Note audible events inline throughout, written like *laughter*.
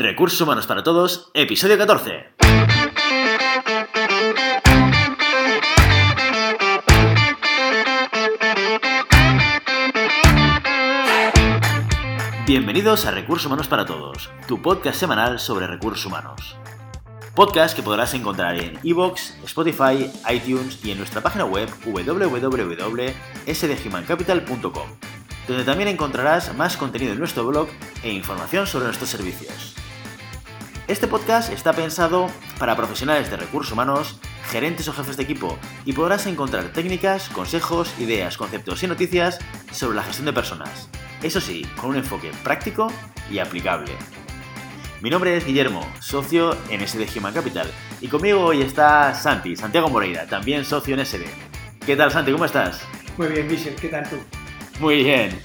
Recursos Humanos para Todos, episodio 14. Bienvenidos a Recursos Humanos para Todos, tu podcast semanal sobre recursos humanos. Podcast que podrás encontrar en iVoox, Spotify, iTunes y en nuestra página web www.sdhumancapital.com, donde también encontrarás más contenido en nuestro blog e información sobre nuestros servicios. Este podcast está pensado para profesionales de recursos humanos, gerentes o jefes de equipo y podrás encontrar técnicas, consejos, ideas, conceptos y noticias sobre la gestión de personas. Eso sí, con un enfoque práctico y aplicable. Mi nombre es Guillermo, socio en SD Human Capital, y conmigo hoy está Santi, Santiago Moreira, también socio en SD. ¿Qué tal, Santi? ¿Cómo estás? Muy bien, Guillermo, ¿qué tal tú? Muy bien.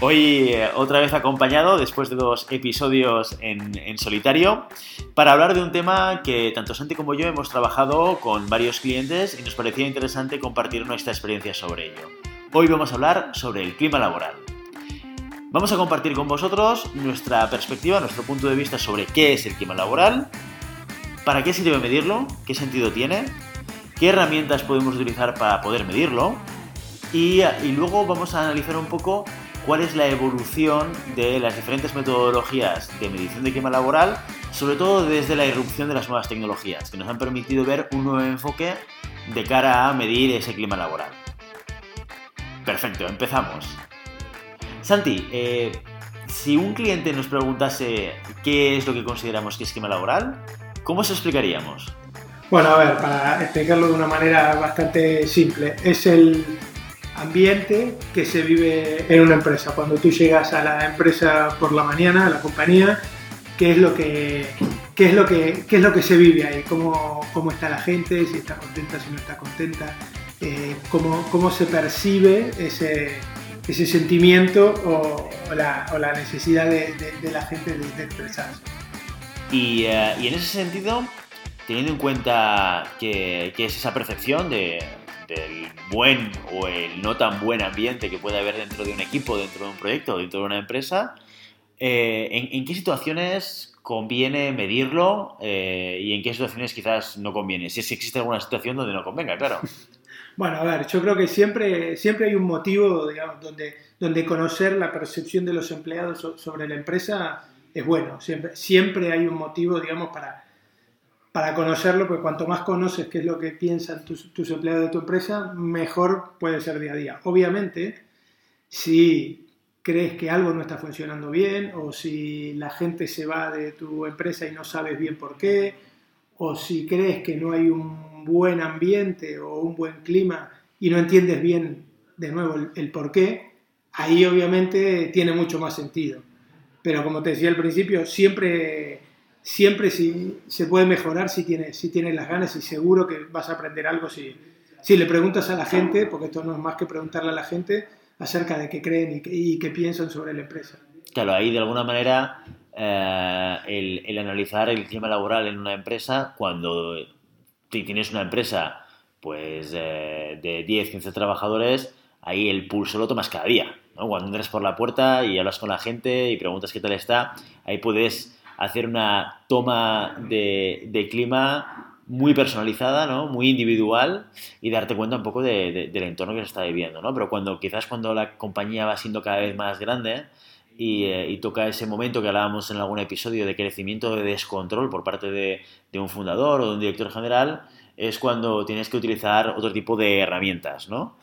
Hoy eh, otra vez acompañado, después de dos episodios en, solitario, para hablar de un tema que tanto Santi como yo hemos trabajado con varios clientes y nos parecía interesante compartir nuestra experiencia sobre ello. Hoy vamos a hablar sobre el clima laboral. Vamos a compartir con vosotros nuestra perspectiva, nuestro punto de vista sobre qué es el clima laboral, para qué sirve medirlo, qué sentido tiene, qué herramientas podemos utilizar para poder medirlo y luego vamos a analizar un poco cuál es la evolución de las diferentes metodologías de medición de clima laboral, sobre todo desde la irrupción de las nuevas tecnologías, que nos han permitido ver un nuevo enfoque de cara a medir ese clima laboral. Perfecto, empezamos. Santi, eh, si un cliente nos preguntase qué es lo que consideramos que es clima laboral, ¿cómo se explicaríamos? Bueno, a ver, para explicarlo de una manera bastante simple, es el ambiente que se vive en una empresa. Cuando tú llegas a la empresa por la mañana, a la compañía, qué es lo que, qué es lo que, qué es lo que se vive ahí, cómo, cómo está la gente, si está contenta, si no está contenta, eh, cómo, cómo se percibe ese, ese sentimiento o, la, o, la, necesidad de, de, la gente de, de expresarse. Y, uh, y, en ese sentido, teniendo en cuenta que, que es esa percepción de, del buen o el no tan buen ambiente que puede haber dentro de un equipo, dentro de un proyecto, dentro de una empresa, eh, ¿en, ¿en, qué situaciones conviene medirlo eh, y en qué situaciones quizás no conviene? Si es que existe alguna situación donde no convenga, claro. *laughs* Bueno, a ver, yo creo que siempre, siempre hay un motivo, digamos, donde, donde conocer la percepción de los empleados sobre la empresa es bueno. Siempre, siempre hay un motivo, digamos, para, para conocerlo, porque cuanto más conoces qué es lo que piensan tus, tus, empleados de tu empresa, mejor puede ser día a día. Obviamente, si crees que algo no está funcionando bien, o si la gente se va de tu empresa y no sabes bien por qué, o si crees que no hay un buen ambiente o un buen clima y no entiendes bien de nuevo el, el por qué, ahí obviamente tiene mucho más sentido. Pero como te decía al principio, siempre siempre si, se puede mejorar si tienes, si tienes las ganas y seguro que vas a aprender algo si, si le preguntas a la gente, porque esto no es más que preguntarle a la gente acerca de qué creen y qué, y qué piensan sobre la empresa. Claro, ahí de alguna manera eh, el, el, analizar el clima laboral en una empresa, cuando tienes una empresa pues eh, de 10, 15 trabajadores, ahí el pulso lo tomas cada día. ¿no? Cuando entras por la puerta y hablas con la gente y preguntas qué tal está, ahí puedes hacer una toma de, clima muy personalizada, ¿no? muy individual y darte cuenta un poco de, de, del entorno que se está viviendo. ¿no? Pero cuando quizás cuando la compañía va siendo cada vez más grande y, eh, toca ese momento que hablábamos en algún episodio de crecimiento de descontrol por parte de, de, un fundador o de un director general, es cuando tienes que utilizar otro tipo de herramientas, ¿no?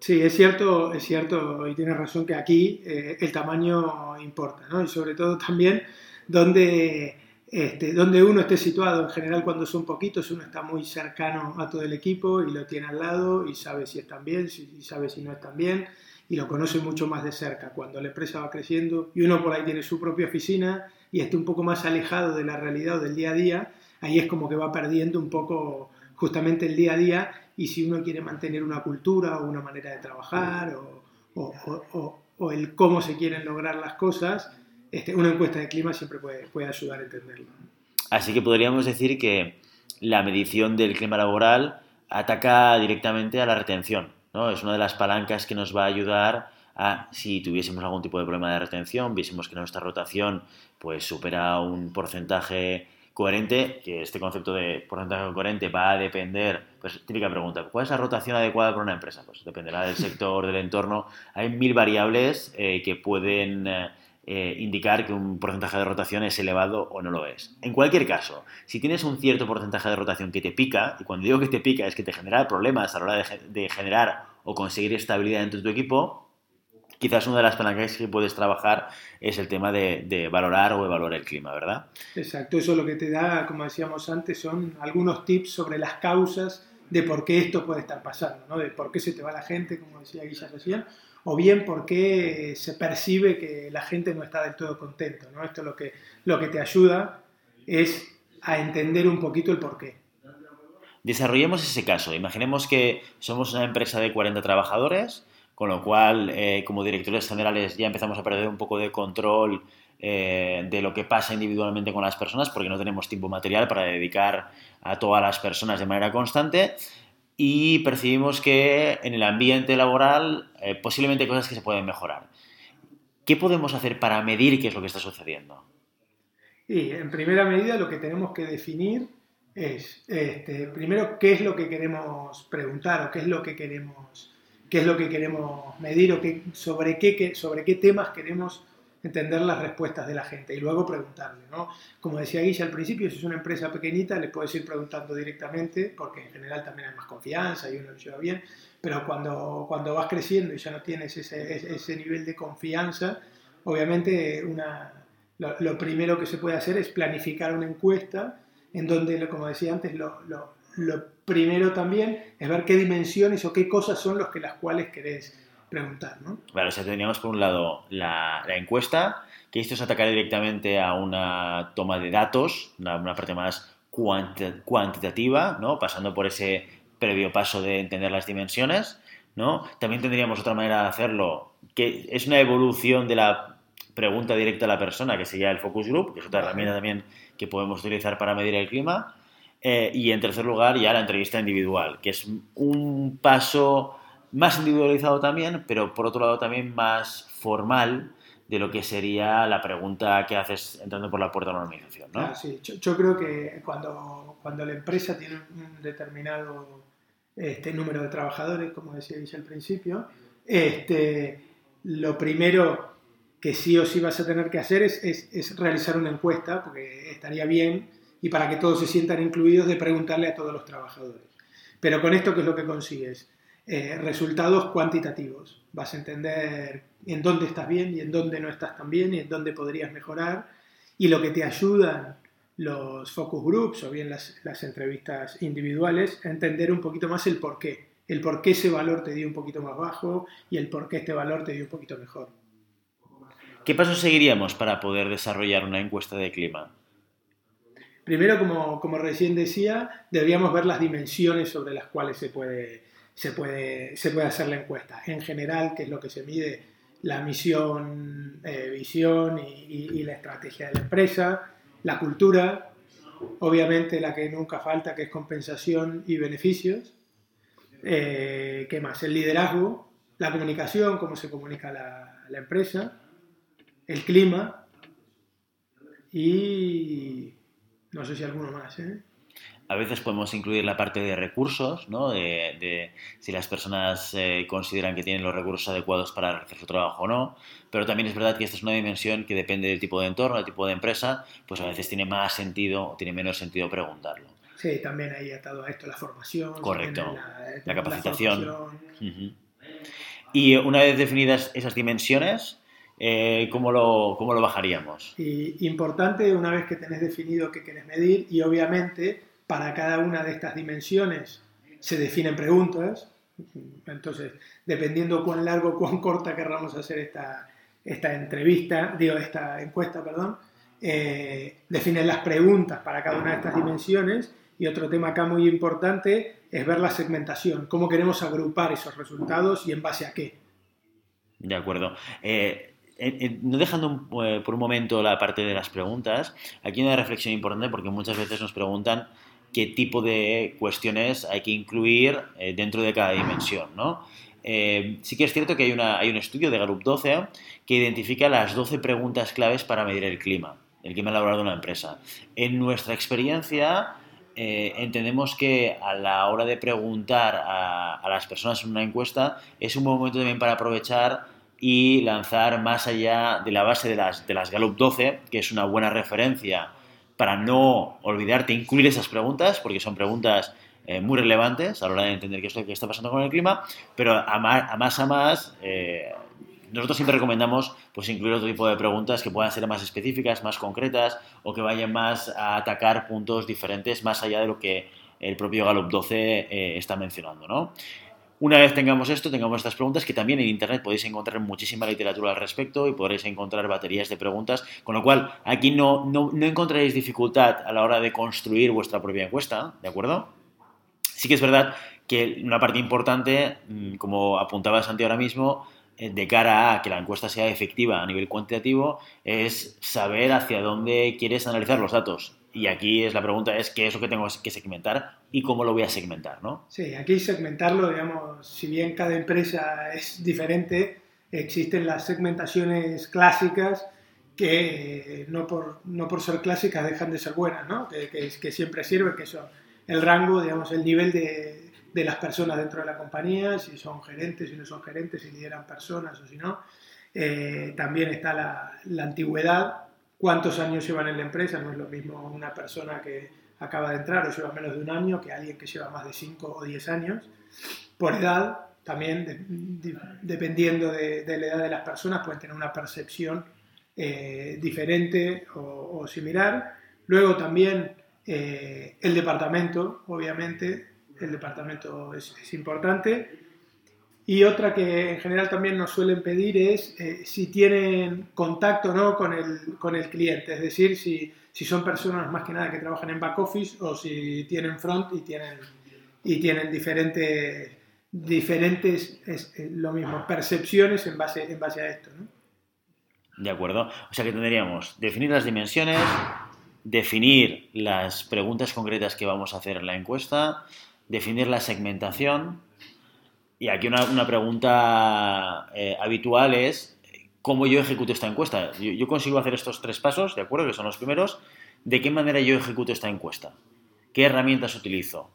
Sí, es cierto, es cierto y tienes razón que aquí eh, el tamaño importa, ¿no? Y sobre todo también donde, este, donde uno esté situado. En general, cuando son poquitos, uno está muy cercano a todo el equipo y lo tiene al lado y sabe si están bien, si, sabe si no están bien y lo conoce mucho más de cerca. Cuando la empresa va creciendo y uno por ahí tiene su propia oficina y esté un poco más alejado de la realidad o del día a día, ahí es como que va perdiendo un poco justamente el día a día y si uno quiere mantener una cultura o una manera de trabajar o, o el cómo se quieren lograr las cosas, este, una encuesta de clima siempre puede, puede ayudar a entenderlo. Así que podríamos decir que la medición del clima laboral ataca directamente a la retención, ¿no? Es una de las palancas que nos va a ayudar a si tuviésemos algún tipo de problema de retención, viésemos que nuestra rotación pues supera un porcentaje coherente, que este concepto de porcentaje coherente va a depender, pues típica pregunta, ¿cuál es la rotación adecuada para una empresa? Pues dependerá del sector, del entorno. Hay mil variables eh, que pueden eh, eh, indicar que un porcentaje de rotación es elevado o no lo es. En cualquier caso, si tienes un cierto porcentaje de rotación que te pica, y cuando digo que te pica es que te genera problemas a la hora de, generar o conseguir estabilidad dentro de tu equipo, quizás una de las palancas que puedes trabajar es el tema de, valorar o evaluar el clima, ¿verdad? Exacto, eso lo que te da, como decíamos antes, son algunos tips sobre las causas de por qué esto puede estar pasando, ¿no? De por qué se te va la gente, como decía Guilla recién, o bien por qué se percibe que la gente no está del todo contento, ¿no? Esto lo que, lo que te ayuda es a entender un poquito el por qué. Desarrollemos ese caso. Imaginemos que somos una empresa de 40 trabajadores, con lo cual, eh, como directores generales, ya empezamos a perder un poco de control eh, de lo que pasa individualmente con las personas, porque no tenemos tiempo material para dedicar a todas las personas de manera constante. Y percibimos que en el ambiente laboral eh, posiblemente hay cosas que se pueden mejorar. ¿Qué podemos hacer para medir qué es lo que está sucediendo? Y en primera medida lo que tenemos que definir es, este, primero, qué es lo que queremos preguntar o qué es lo que queremos qué es lo que queremos medir o qué, sobre, qué, sobre qué temas queremos entender las respuestas de la gente y luego preguntarle, ¿no? Como decía Guilla al principio, si es una empresa pequeñita le puedes ir preguntando directamente porque en general también hay más confianza y uno lo lleva bien, pero cuando, cuando vas creciendo y ya no tienes ese, ese nivel de confianza, obviamente una, lo, primero que se puede hacer es planificar una encuesta en donde, como decía antes, lo, lo, lo primero también es ver qué dimensiones o qué cosas son los que las cuales querés preguntar. ¿no? Vale, o sea, tendríamos por un lado la, encuesta, que esto es atacar directamente a una toma de datos, una, parte más cuantitativa, ¿no? pasando por ese previo paso de entender las dimensiones. ¿no? También tendríamos otra manera de hacerlo, que es una evolución de la pregunta directa a la persona, que sería el focus group, que es otra herramienta también que podemos utilizar para medir el clima. Eh, y en tercer lugar, ya la entrevista individual, que es un paso más individualizado también, pero por otro lado también más formal de lo que sería la pregunta que haces entrando por la puerta de la organización. ¿no? Ah, sí. yo, creo que cuando, cuando la empresa tiene un determinado este, número de trabajadores, como decía al principio, este, lo primero que sí o sí vas a tener que hacer es, es, es realizar una encuesta, porque estaría bien y para que todos se sientan incluidos de preguntarle a todos los trabajadores. Pero con esto, ¿qué es lo que consigues? Eh, resultados cuantitativos. Vas a entender en dónde estás bien y en dónde no estás tan bien y en dónde podrías mejorar. Y lo que te ayudan los focus groups o bien las, las entrevistas individuales a entender un poquito más el por qué. El por qué ese valor te dio un poquito más bajo y el por qué este valor te dio un poquito mejor. ¿Qué pasos seguiríamos para poder desarrollar una encuesta de clima? Primero, como, como, recién decía, deberíamos ver las dimensiones sobre las cuales se puede, se, puede, se puede hacer la encuesta. En general, qué es lo que se mide, la misión, eh, visión y, la estrategia de la empresa, la cultura, obviamente la que nunca falta, que es compensación y beneficios. Eh, ¿Qué más? El liderazgo, la comunicación, cómo se comunica la, la empresa, el clima y no sé si alguno más, ¿eh? A veces podemos incluir la parte de recursos, ¿no? De, si las personas eh, consideran que tienen los recursos adecuados para hacer su trabajo o no. Pero también es verdad que esta es una dimensión que depende del tipo de entorno, del tipo de empresa, pues a veces tiene más sentido o tiene menos sentido preguntarlo. Sí, también ahí atado a esto la formación. Correcto. La, capacitación. Y una vez definidas esas dimensiones, eh, ¿cómo, lo, ¿cómo, lo, bajaríamos? Y importante una vez que tenés definido qué querés medir y obviamente para cada una de estas dimensiones se definen preguntas. Entonces, dependiendo cuán largo o cuán corta querramos hacer esta, esta entrevista, digo, esta encuesta, perdón, eh, definen las preguntas para cada una de estas dimensiones. Y otro tema acá muy importante es ver la segmentación, cómo queremos agrupar esos resultados y en base a qué. De acuerdo. Eh, no dejando eh, por un momento la parte de las preguntas, aquí hay una reflexión importante porque muchas veces nos preguntan qué tipo de cuestiones hay que incluir eh, dentro de cada dimensión, ¿no? eh, sí que es cierto que hay, una, hay un estudio de Gallup 12 que identifica las 12 preguntas claves para medir el clima, el clima laboral de una empresa. En nuestra experiencia, eh, entendemos que a la hora de preguntar a, a, las personas en una encuesta es un buen momento también para aprovechar y lanzar más allá de la base de las, de las Gallup 12, que es una buena referencia para no olvidarte incluir esas preguntas, porque son preguntas eh, muy relevantes a la hora de entender qué es lo que está pasando con el clima, pero a más a más, a más eh, nosotros siempre recomendamos pues, incluir otro tipo de preguntas que puedan ser más específicas, más concretas o que vayan más a atacar puntos diferentes más allá de lo que el propio Gallup 12 eh, está mencionando. ¿no? Una vez tengamos esto, tengamos estas preguntas, que también en Internet podéis encontrar muchísima literatura al respecto y podréis encontrar baterías de preguntas, con lo cual aquí no, no, no encontraréis dificultad a la hora de construir vuestra propia encuesta, ¿de acuerdo? Sí que es verdad que una parte importante, mm, como apuntaba Santi ahora mismo, eh, de cara a que la encuesta sea efectiva a nivel cuantitativo, es saber hacia dónde quieres analizar los datos. Y aquí es la pregunta es qué es lo que tengo que segmentar y cómo lo voy a segmentar, ¿no? Sí, aquí segmentarlo, digamos, si bien cada empresa es diferente, existen las segmentaciones clásicas que eh, no por, no por ser clásicas dejan de ser buenas, ¿no? Que, que, que siempre sirven, que son el rango, digamos, el nivel de, de, las personas dentro de la compañía, si son gerentes, si no son gerentes, si lideran personas o si no. Eh, también está la, la, antigüedad, cuántos años llevan en la empresa, no es lo mismo una persona que acaba de entrar o lleva menos de un año que alguien que lleva más de 5 o 10 años. Por edad, también de, de, dependiendo de, la edad de las personas, pueden tener una percepción eh, diferente o, similar. Luego también eh, el departamento, obviamente, el departamento es, importante. Y otra que en general también nos suelen pedir es eh, si tienen contacto ¿no? con, el, con el cliente, es decir, si, si son personas más que nada que trabajan en back office o si tienen front y tienen, y tienen diferentes, diferentes es, es lo mismo, percepciones en base, en base a esto. De acuerdo. O sea que tendríamos definir las dimensiones, definir las preguntas concretas que vamos a hacer en la encuesta, definir la segmentación. Y aquí una, pregunta eh, habitual es cómo yo ejecuto esta encuesta. Yo, consigo hacer estos tres pasos, ¿de acuerdo? Que son los primeros. ¿De qué manera yo ejecuto esta encuesta? ¿Qué herramientas utilizo?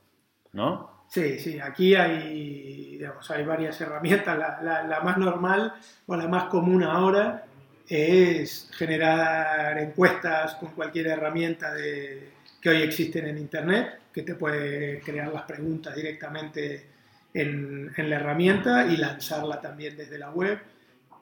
¿No? Sí, sí, aquí hay, digamos, hay varias herramientas. La, más normal o la más común ahora es generar encuestas con cualquier herramienta que hoy existen en Internet, que te puede crear las preguntas directamente en, en, la herramienta y lanzarla también desde la web,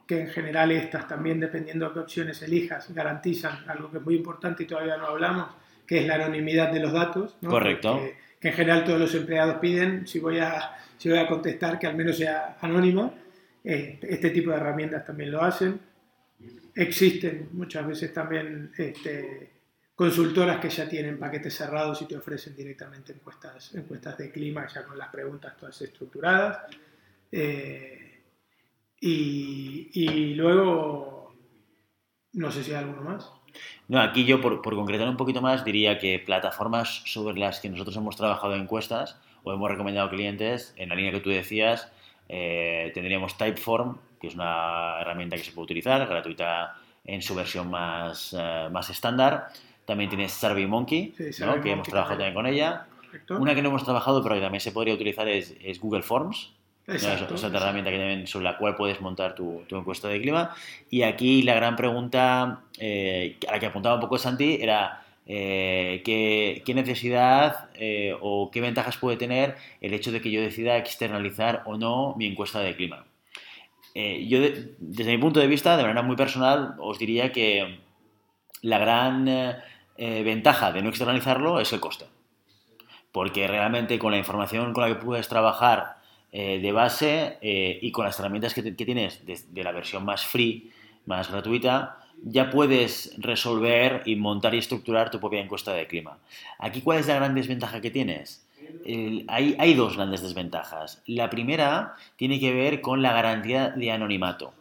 que en general estas también, dependiendo de qué opciones elijas, garantizan algo que es muy importante y todavía no hablamos, que es la anonimidad de los datos. ¿no? Correcto. Que, que, en general todos los empleados piden, si voy a, si voy a contestar, que al menos sea anónima. Eh, este tipo de herramientas también lo hacen existen muchas veces también este, consultoras que ya tienen paquetes cerrados y te ofrecen directamente encuestas, encuestas de clima ya con las preguntas todas estructuradas. Eh, y, luego, no sé si hay alguno más. No, aquí yo por, por, concretar un poquito más diría que plataformas sobre las que nosotros hemos trabajado encuestas o hemos recomendado clientes, en la línea que tú decías, eh, tendríamos Typeform, que es una herramienta que se puede utilizar, gratuita en su versión más, uh, más estándar. También tienes sí, Survey ¿no? que hemos trabajado también con ella. Correcto. Una que no hemos trabajado, pero que también se podría utilizar es, es Google Forms. Exacto, es otra herramienta que también, sobre la cual puedes montar tu, tu, encuesta de clima. Y aquí la gran pregunta eh, a la que apuntaba un poco Santi era eh, ¿qué, ¿qué, necesidad eh, o qué ventajas puede tener el hecho de que yo decida externalizar o no mi encuesta de clima. Yo, de, desde mi punto de vista, de manera muy personal, os diría que la gran eh, eh, ventaja de no externalizarlo es el coste. Porque realmente con la información con la que puedes trabajar eh, de base y con las herramientas que, tienes de, la versión más free, más gratuita, ya puedes resolver y montar y estructurar tu propia encuesta de clima. Aquí, ¿cuál es la gran desventaja que tienes? hay dos grandes desventajas. La primera tiene que ver con la garantía de anonimato.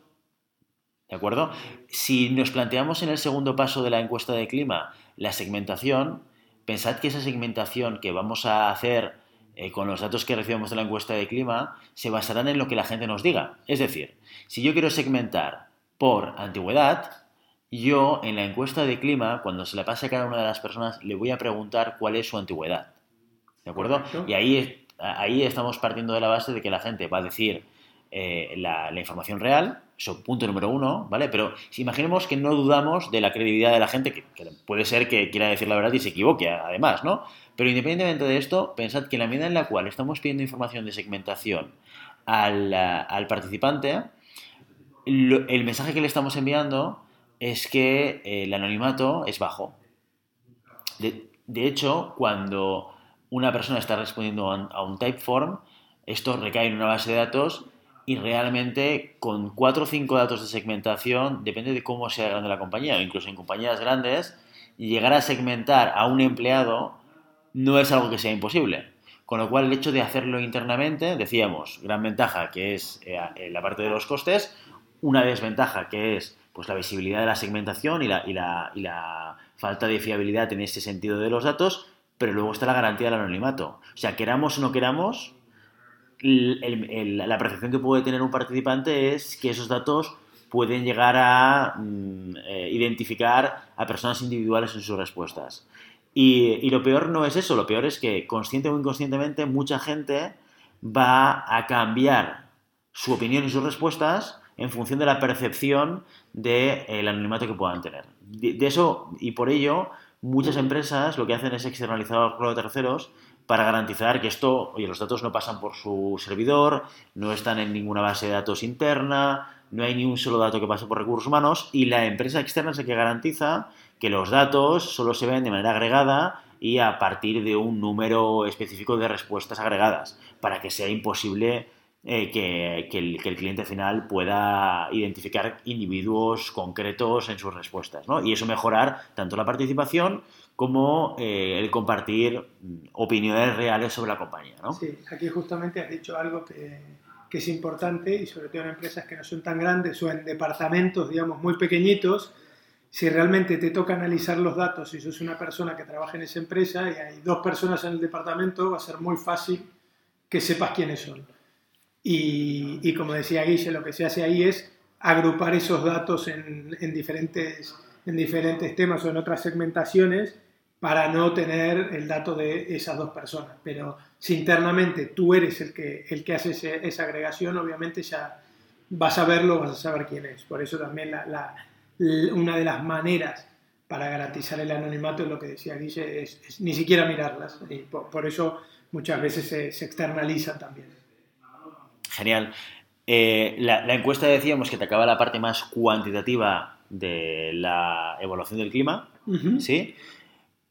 ¿De acuerdo? Si nos planteamos en el segundo paso de la encuesta de clima la segmentación, pensad que esa segmentación que vamos a hacer eh, con los datos que recibimos de la encuesta de clima se basarán en lo que la gente nos diga. Es decir, si yo quiero segmentar por antigüedad, yo en la encuesta de clima, cuando se la pase a cada una de las personas, le voy a preguntar cuál es su antigüedad. ¿De acuerdo? Y ahí, ahí estamos partiendo de la base de que la gente va a decir eh, la, información real, eso punto número uno, ¿vale? Pero imaginemos que no dudamos de la credibilidad de la gente, que, puede ser que quiera decir la verdad y se equivoque, además, ¿no? Pero independientemente de esto, pensad que la medida en la cual estamos pidiendo información de segmentación al, al participante, el mensaje que le estamos enviando es que el anonimato es bajo. De, de hecho, cuando una persona está respondiendo a un typeform, esto recae en una base de datos y realmente con cuatro o cinco datos de segmentación, depende de cómo sea grande la compañía, o incluso en compañías grandes, llegar a segmentar a un empleado no es algo que sea imposible. Con lo cual, el hecho de hacerlo internamente, decíamos, gran ventaja que es eh, eh, la parte de los costes, una desventaja que es pues, la visibilidad de la segmentación y la, y la, y la falta de fiabilidad en ese sentido de los datos, pero luego está la garantía del anonimato. O sea, queramos o no queramos, la percepción que puede tener un participante es que esos datos pueden llegar a mm, eh, identificar a personas individuales en sus respuestas. Y, lo peor no es eso, lo peor es que consciente o inconscientemente mucha gente va a cambiar su opinión y sus respuestas en función de la percepción del de, anonimato que puedan tener. De, eso y por ello muchas empresas lo que hacen es externalizar a los terceros para garantizar que esto, oye, los datos no pasan por su servidor, no están en ninguna base de datos interna, no hay ni un solo dato que pase por recursos humanos y la empresa externa es la que garantiza que los datos solo se ven de manera agregada y a partir de un número específico de respuestas agregadas, para que sea imposible eh, que, el, cliente final pueda identificar individuos concretos en sus respuestas. ¿no? Y eso mejorar tanto la participación como eh, el compartir opiniones reales sobre la compañía. ¿no? Sí, aquí justamente has dicho algo que, que, es importante y sobre todo en empresas que no son tan grandes o en departamentos, digamos, muy pequeñitos. Si realmente te toca analizar los datos, si sos una persona que trabaja en esa empresa y hay dos personas en el departamento, va a ser muy fácil que sepas quiénes son. Y, y como decía Guille, lo que se hace ahí es agrupar esos datos en, en, diferentes, en diferentes temas o en otras segmentaciones para no tener el dato de esas dos personas. Pero si internamente tú eres el que, el que hace esa agregación, obviamente ya vas a verlo, vas a saber quién es. Por eso también la, una de las maneras para garantizar el anonimato es lo que decía Guille, es, ni siquiera mirarlas. Y por, eso muchas veces se, se externalizan también. Genial. Eh, la, encuesta decíamos que te acaba la parte más cuantitativa de la evaluación del clima, ¿sí?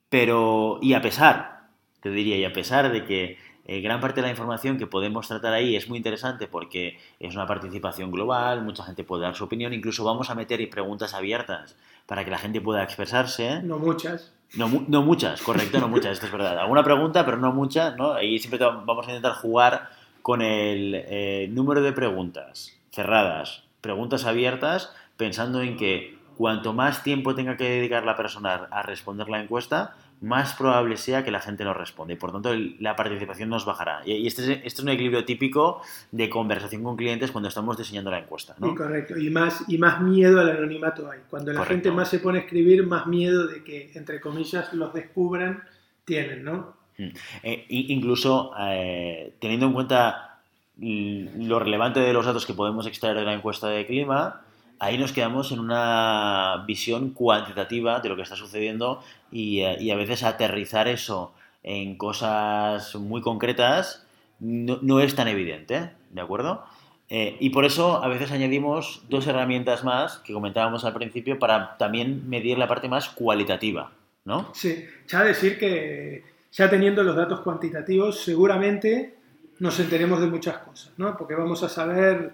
Pero, y a pesar, te diría, y a pesar de que eh, gran parte de la información que podemos tratar ahí es muy interesante porque es una participación global, mucha gente puede dar su opinión, incluso vamos a meter preguntas abiertas para que la gente pueda expresarse. No muchas. No, no muchas, correcto, no muchas, esto es verdad. Alguna pregunta, pero no muchas, ¿no? Ahí siempre vamos a intentar jugar con el eh, número de preguntas cerradas, preguntas abiertas, pensando en que cuanto más tiempo tenga que dedicar la persona a responder la encuesta, más probable sea que la gente no responda y por tanto la participación nos bajará. Y este es, este es un equilibrio típico de conversación con clientes cuando estamos diseñando la encuesta. ¿no? correcto, y más, y más miedo al anonimato hay. Cuando la gente más se pone a escribir, más miedo de que, entre comillas, los descubran tienen, ¿no? Mm. Eh, incluso eh, teniendo en cuenta lo relevante de los datos que podemos extraer de la encuesta de clima, ahí nos quedamos en una visión cuantitativa de lo que está sucediendo y, eh, a veces aterrizar eso en cosas muy concretas no, es tan evidente, ¿de acuerdo? Eh, y por eso a veces añadimos dos herramientas más que comentábamos al principio para también medir la parte más cualitativa, ¿no? Sí, ya decir que ya teniendo los datos cuantitativos seguramente nos enteremos de muchas cosas, ¿no? Porque vamos a saber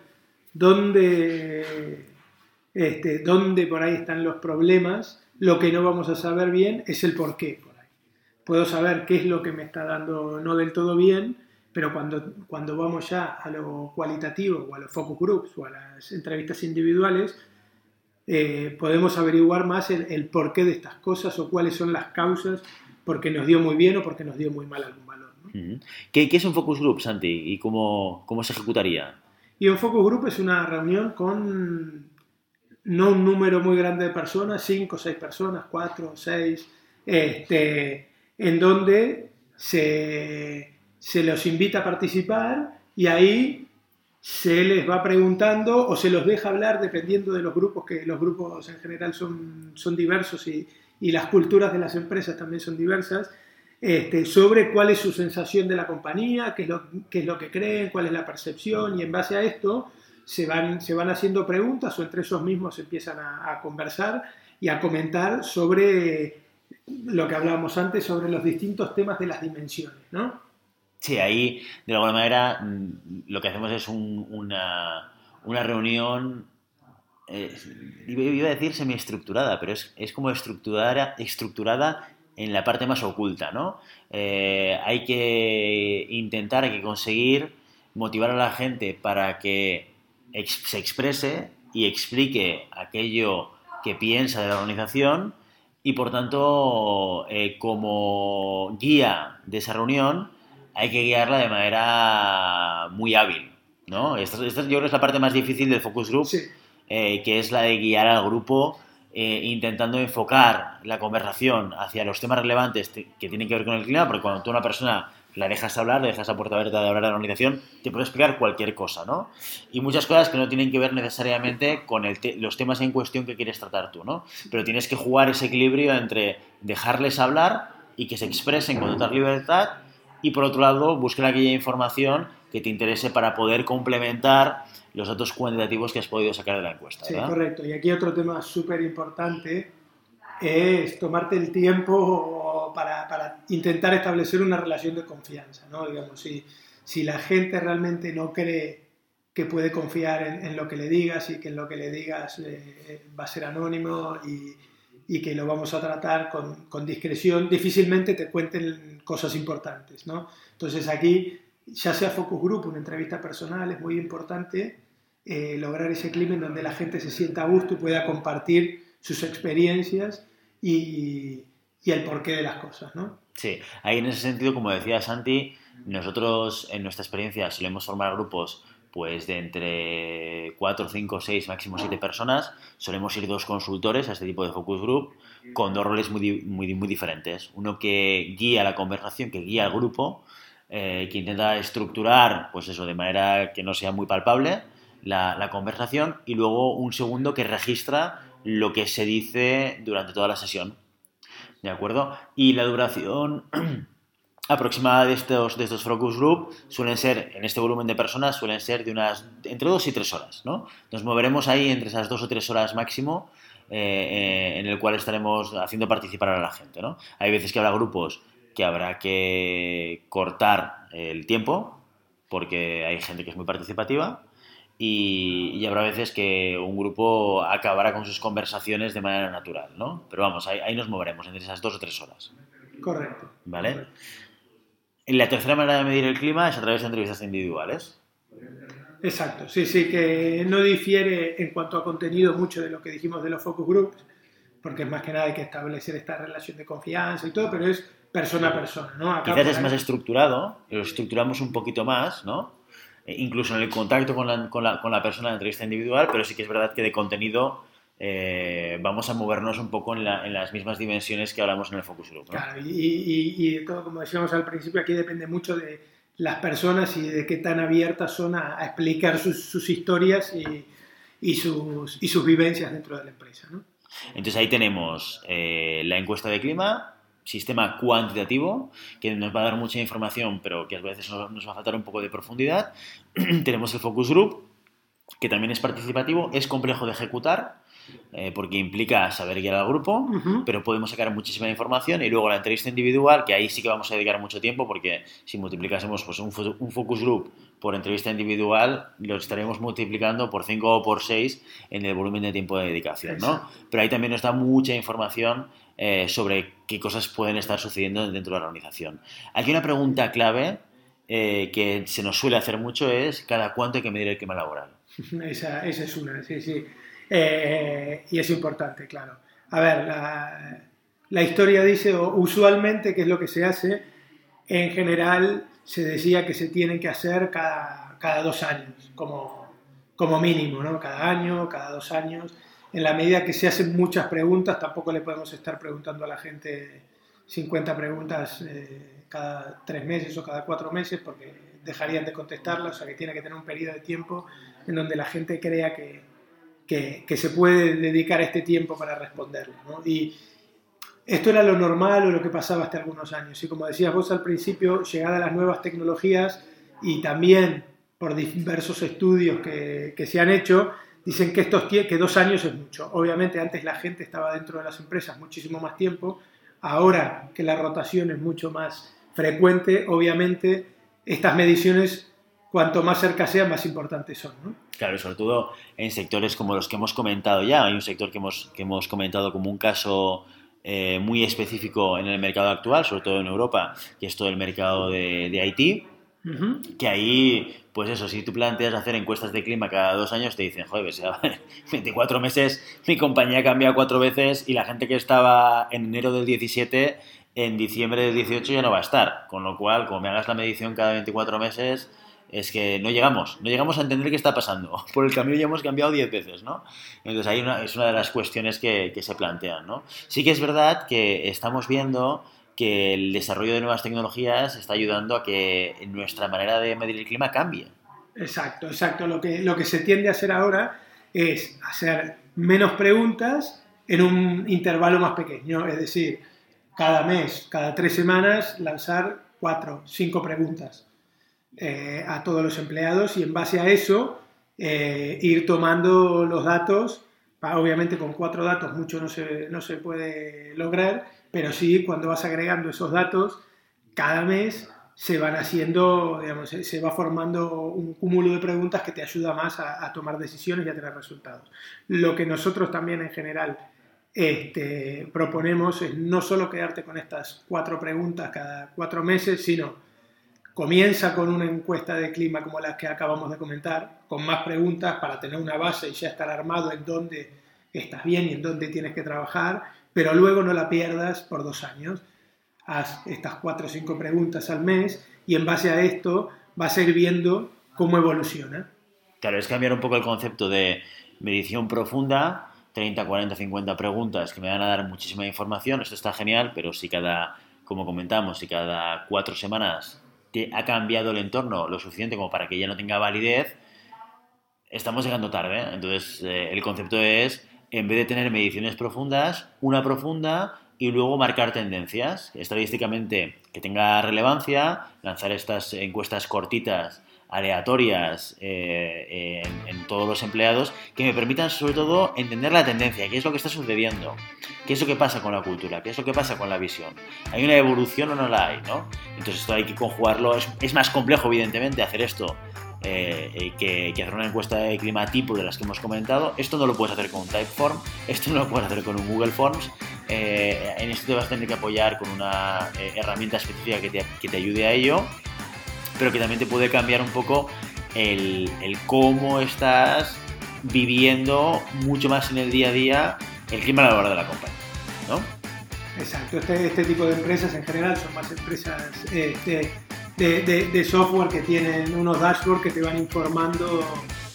dónde este, dónde por ahí están los problemas, lo que no vamos a saber bien es el por qué por ahí. Puedo saber qué es lo que me está dando no del todo bien, pero cuando, cuando vamos ya a lo cualitativo o a los focus groups o a las entrevistas individuales, eh, podemos averiguar más el, el, porqué de estas cosas o cuáles son las causas porque nos dio muy bien o porque nos dio muy mal algún valor. ¿Qué, es un focus group, Santi? ¿Y cómo, cómo se ejecutaría? Y un focus group es una reunión con no un número muy grande de personas, cinco, seis personas, cuatro, seis, este, en donde se, se los invita a participar y ahí se les va preguntando o se los deja hablar dependiendo de los grupos, que los grupos en general son, son diversos y, y las culturas de las empresas también son diversas, este, sobre cuál es su sensación de la compañía, qué es, lo, qué es lo que creen, cuál es la percepción y en base a esto se van, se van haciendo preguntas o entre ellos mismos empiezan a, conversar y a comentar sobre lo que hablábamos antes, sobre los distintos temas de las dimensiones, ¿no? Sí, ahí de alguna manera mm, lo que hacemos es una, una, reunión, eh, iba a decir semiestructurada, pero es, es como estructurada, estructurada en la parte más oculta, ¿no? Eh, hay que intentar, hay que conseguir motivar a la gente para que se exprese y explique aquello que piensa de la organización y por tanto eh, como guía de esa reunión hay que guiarla de manera muy hábil, ¿no? Esta, esta yo creo que es la parte más difícil del focus group, eh, que es la de guiar al grupo eh, intentando enfocar la conversación hacia los temas relevantes que tienen que ver con el clima, porque cuando tú una persona la dejas hablar, le dejas a puerta abierta de hablar de la organización, te puede explicar cualquier cosa, ¿no? Y muchas cosas que no tienen que ver necesariamente con los temas en cuestión que quieres tratar tú, ¿no? Pero tienes que jugar ese equilibrio entre dejarles hablar y que se expresen con total libertad y por otro lado buscar aquella información que te interese para poder complementar los datos cuantitativos que has podido sacar de la encuesta. Sí, correcto. Y aquí otro tema súper importante es tomarte el tiempo para, para, intentar establecer una relación de confianza. ¿no? Digamos, si, si la gente realmente no cree que puede confiar en, lo que le digas y que en lo que le digas eh, va a ser anónimo y, y que lo vamos a tratar con, con, discreción, difícilmente te cuenten cosas importantes, ¿no? Entonces aquí, ya sea focus group, una entrevista personal, es muy importante eh, lograr ese clima en donde la gente se sienta a gusto y pueda compartir sus experiencias y, y el porqué de las cosas, ¿no? Sí, ahí en ese sentido, como decía Santi, nosotros en nuestra experiencia solemos formar grupos pues de entre 4, 5, 6, máximo 7 personas, solemos ir dos consultores a este tipo de focus group con dos roles muy, muy, muy diferentes. Uno que guía la conversación, que guía al grupo, eh, que intenta estructurar, pues eso, de manera que no sea muy palpable la, la conversación, y luego un segundo que registra lo que se dice durante toda la sesión. ¿De acuerdo? Y la duración *clears throat* aproximada de estos, de estos focus group suelen ser, en este volumen de personas, suelen ser de unas entre dos y tres horas, ¿no? Nos moveremos ahí entre esas dos o tres horas máximo eh, eh, en el cual estaremos haciendo participar a la gente, ¿no? Hay veces que habrá grupos que habrá que cortar el tiempo porque hay gente que es muy participativa y, y, habrá veces que un grupo acabará con sus conversaciones de manera natural, ¿no? Pero vamos, ahí, ahí nos moveremos entre esas dos o tres horas. Correcto. ¿Vale? Correcto. La tercera manera de medir el clima es a través de entrevistas individuales. Exacto, sí, sí, que no difiere en cuanto a contenido mucho de lo que dijimos de los focus groups, porque es más que nada hay que establecer esta relación de confianza y todo, pero es persona a persona, ¿no? Acá Quizás es más estructurado, lo estructuramos un poquito más, ¿no? E incluso en el contacto con la, con la, con la persona de entrevista individual, pero sí que es verdad que de contenido eh, vamos a movernos un poco en, la, en, las mismas dimensiones que hablamos en el Focus Group. ¿no? Claro, y, y, y, de todo, como decíamos al principio, aquí depende mucho de las personas y de qué tan abiertas son a, a explicar sus, sus historias y, sus, y sus vivencias dentro de la empresa. ¿no? Entonces ahí tenemos eh, la encuesta de clima, sistema cuantitativo, que nos va a dar mucha información, pero que a veces nos, va a faltar un poco de profundidad. *clears throat* tenemos el Focus Group, que también es participativo, es complejo de ejecutar, eh, porque implica saber guiar al grupo, uh -huh. pero podemos sacar muchísima información y luego la entrevista individual, que ahí sí que vamos a dedicar mucho tiempo, porque si multiplicásemos pues, un, un focus group por entrevista individual, lo estaremos multiplicando por 5 o por 6 en el volumen de tiempo de dedicación, ¿no? Pero ahí también nos da mucha información eh, sobre qué cosas pueden estar sucediendo dentro de la organización. Aquí una pregunta clave eh, que se nos suele hacer mucho es cada cuánto hay que medir el clima laboral. *laughs* Esa, esa es una, sí, sí. Eh, y es importante, claro. A ver, la, la, historia dice, usualmente, ¿qué es lo que se hace? en general se decía que se tienen que hacer cada, cada dos años, como, como mínimo, ¿no? Cada año, cada dos años. En la medida que se hacen muchas preguntas, tampoco le podemos estar preguntando a la gente 50 preguntas eh, cada tres meses o cada cuatro meses, porque dejarían de contestarlas, o sea que tiene que tener un periodo de tiempo en donde la gente crea que, que, que se puede dedicar este tiempo para responderla. ¿no? Y, esto era lo normal o lo que pasaba hasta algunos años. Y como decías vos al principio, llegada a las nuevas tecnologías y también por diversos estudios que, que se han hecho, dicen que, estos, que dos años es mucho. Obviamente antes la gente estaba dentro de las empresas muchísimo más tiempo. Ahora que la rotación es mucho más frecuente, obviamente estas mediciones, cuanto más cerca sean, más importantes son. ¿no? Claro, sobre todo en sectores como los que hemos comentado ya. Hay un sector que hemos, que hemos comentado como un caso eh, muy específico en el mercado actual, sobre todo en Europa, que es todo el mercado de, de Haití, que ahí, pues eso, si tú planteas hacer encuestas de clima cada dos años, te dicen, joder, 24 *laughs* meses, mi compañía ha cambiado cuatro veces y la gente que estaba en enero del 17, en diciembre del 18 ya no va a estar. Con lo cual, como me hagas la medición cada 24 meses, es que no llegamos, no llegamos a entender qué está pasando. *laughs* Por el camino ya hemos cambiado 10 veces, ¿no? Entonces ahí una, es una de las cuestiones que, que, se plantean, ¿no? Sí que es verdad que estamos viendo que el desarrollo de nuevas tecnologías está ayudando a que nuestra manera de medir el clima cambie. Exacto, exacto. Lo que, lo que se tiende a hacer ahora es hacer menos preguntas en un intervalo más pequeño, es decir, cada mes, cada tres semanas, lanzar cuatro, cinco preguntas eh, a todos los empleados y en base a eso eh, ir tomando los datos. Obviamente con cuatro datos mucho no se, no se puede lograr, pero sí cuando vas agregando esos datos, cada mes se van haciendo, digamos, se va formando un cúmulo de preguntas que te ayuda más a, tomar decisiones y a tener resultados. Lo que nosotros también en general este, proponemos es no solo quedarte con estas cuatro preguntas cada cuatro meses, sino Comienza con una encuesta de clima como la que acabamos de comentar, con más preguntas para tener una base y ya estar armado en dónde estás bien y en dónde tienes que trabajar, pero luego no la pierdas por dos años. Haz estas cuatro o cinco preguntas al mes y en base a esto vas a ir viendo cómo evoluciona. Claro, es cambiar un poco el concepto de medición profunda, 30, 40, 50 preguntas que me van a dar muchísima información, esto está genial, pero si cada, como comentamos, si cada cuatro semanas ha cambiado el entorno lo suficiente como para que ya no tenga validez, estamos llegando tarde. ¿eh? Entonces, eh, el concepto es, en vez de tener mediciones profundas, una profunda y luego marcar tendencias, estadísticamente que tenga relevancia, lanzar estas encuestas cortitas aleatorias eh, en, en, todos los empleados que me permitan sobre todo entender la tendencia, qué es lo que está sucediendo, qué es lo que pasa con la cultura, qué es lo que pasa con la visión. ¿Hay una evolución o no la hay? ¿no? Entonces esto hay que conjugarlo, es más complejo evidentemente hacer esto eh, que, que, hacer una encuesta de clima tipo de las que hemos comentado. Esto no lo puedes hacer con un Typeform, esto no lo puedes hacer con un Google Forms. Eh, en esto te vas a tener que apoyar con una eh, herramienta específica que te, que te ayude a ello pero que también te puede cambiar un poco el, cómo estás viviendo mucho más en el día a día el clima a la hora de la compañía, ¿no? Exacto, este, este tipo de empresas en general son más empresas eh, de, de, de, software que tienen unos dashboards que te van informando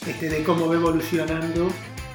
este, de cómo va evolucionando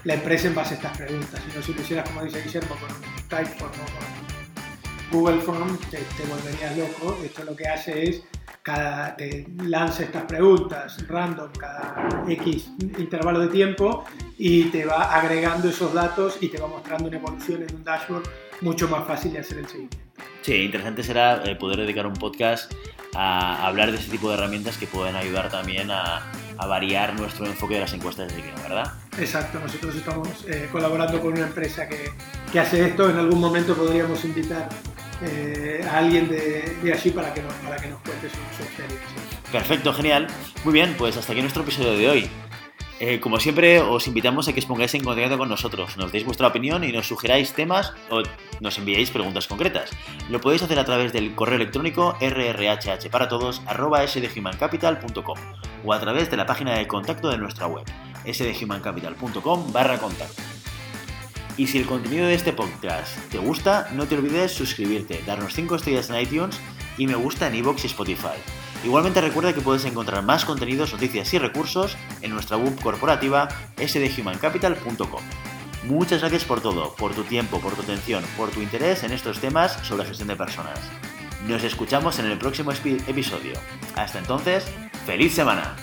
la empresa en base a estas preguntas. Si no, si lo hicieras como dice Guillermo con Typeform o con Google Form, te, te volverías loco. Esto lo que hace es cada, te lanza estas preguntas random cada X intervalo de tiempo y te va agregando esos datos y te va mostrando una evolución en un dashboard mucho más fácil de hacer el seguimiento. Sí, interesante será eh, poder dedicar un podcast a hablar de este tipo de herramientas que pueden ayudar también a, a variar nuestro enfoque de las encuestas de clima, ¿verdad? Exacto, nosotros estamos eh, colaborando con una empresa que, que hace esto, en algún momento podríamos invitar eh, a alguien de, de, allí para que nos, para que nos cuente su, su, experiencia. Perfecto, genial. Muy bien, pues hasta aquí nuestro episodio de hoy. Eh, como siempre, os invitamos a que os pongáis en contacto con nosotros, nos deis vuestra opinión y nos sugeráis temas o nos enviéis preguntas concretas. Lo podéis hacer a través del correo electrónico rrhhparatodos.sdhumancapital.com o a través de la página de contacto de nuestra web, sdhumancapital.com barra contacto. Y si el contenido de este podcast te gusta, no te olvides suscribirte, darnos 5 estrellas en iTunes y me gusta en iVoox y Spotify. Igualmente recuerda que puedes encontrar más contenidos, noticias y recursos en nuestra web corporativa sdhumancapital.com. Muchas gracias por todo, por tu tiempo, por tu atención, por tu interés en estos temas sobre gestión de personas. Nos escuchamos en el próximo episodio. Hasta entonces, ¡feliz semana!